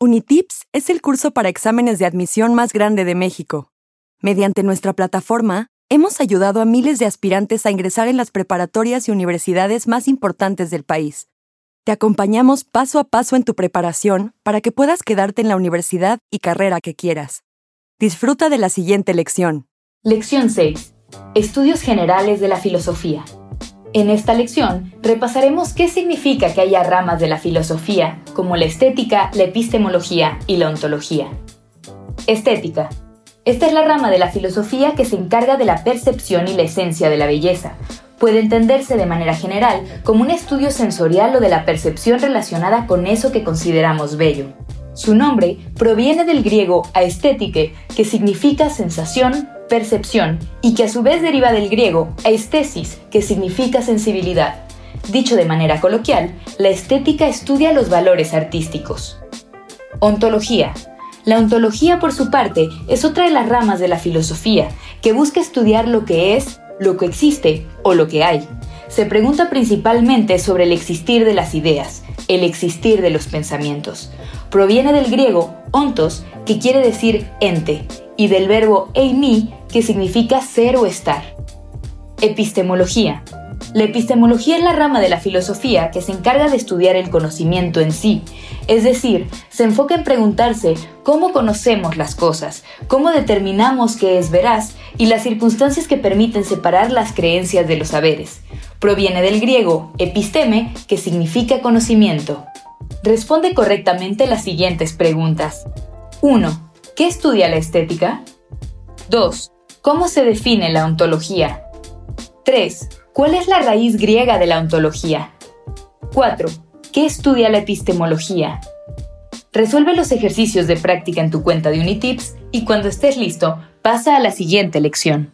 Unitips es el curso para exámenes de admisión más grande de México. Mediante nuestra plataforma, hemos ayudado a miles de aspirantes a ingresar en las preparatorias y universidades más importantes del país. Te acompañamos paso a paso en tu preparación para que puedas quedarte en la universidad y carrera que quieras. Disfruta de la siguiente lección. Lección 6. Estudios generales de la filosofía. En esta lección repasaremos qué significa que haya ramas de la filosofía, como la estética, la epistemología y la ontología. Estética. Esta es la rama de la filosofía que se encarga de la percepción y la esencia de la belleza. Puede entenderse de manera general como un estudio sensorial o de la percepción relacionada con eso que consideramos bello. Su nombre proviene del griego aesthetique, que significa sensación, percepción, y que a su vez deriva del griego aesthesis, que significa sensibilidad. Dicho de manera coloquial, la estética estudia los valores artísticos. Ontología. La ontología, por su parte, es otra de las ramas de la filosofía, que busca estudiar lo que es, lo que existe o lo que hay. Se pregunta principalmente sobre el existir de las ideas, el existir de los pensamientos. Proviene del griego ontos, que quiere decir ente, y del verbo eimi, que significa ser o estar. Epistemología. La epistemología es la rama de la filosofía que se encarga de estudiar el conocimiento en sí, es decir, se enfoca en preguntarse cómo conocemos las cosas, cómo determinamos qué es veraz y las circunstancias que permiten separar las creencias de los saberes. Proviene del griego episteme, que significa conocimiento. Responde correctamente las siguientes preguntas. 1. ¿Qué estudia la estética? 2. ¿Cómo se define la ontología? 3. ¿Cuál es la raíz griega de la ontología? 4. ¿Qué estudia la epistemología? Resuelve los ejercicios de práctica en tu cuenta de Unitips y cuando estés listo, pasa a la siguiente lección.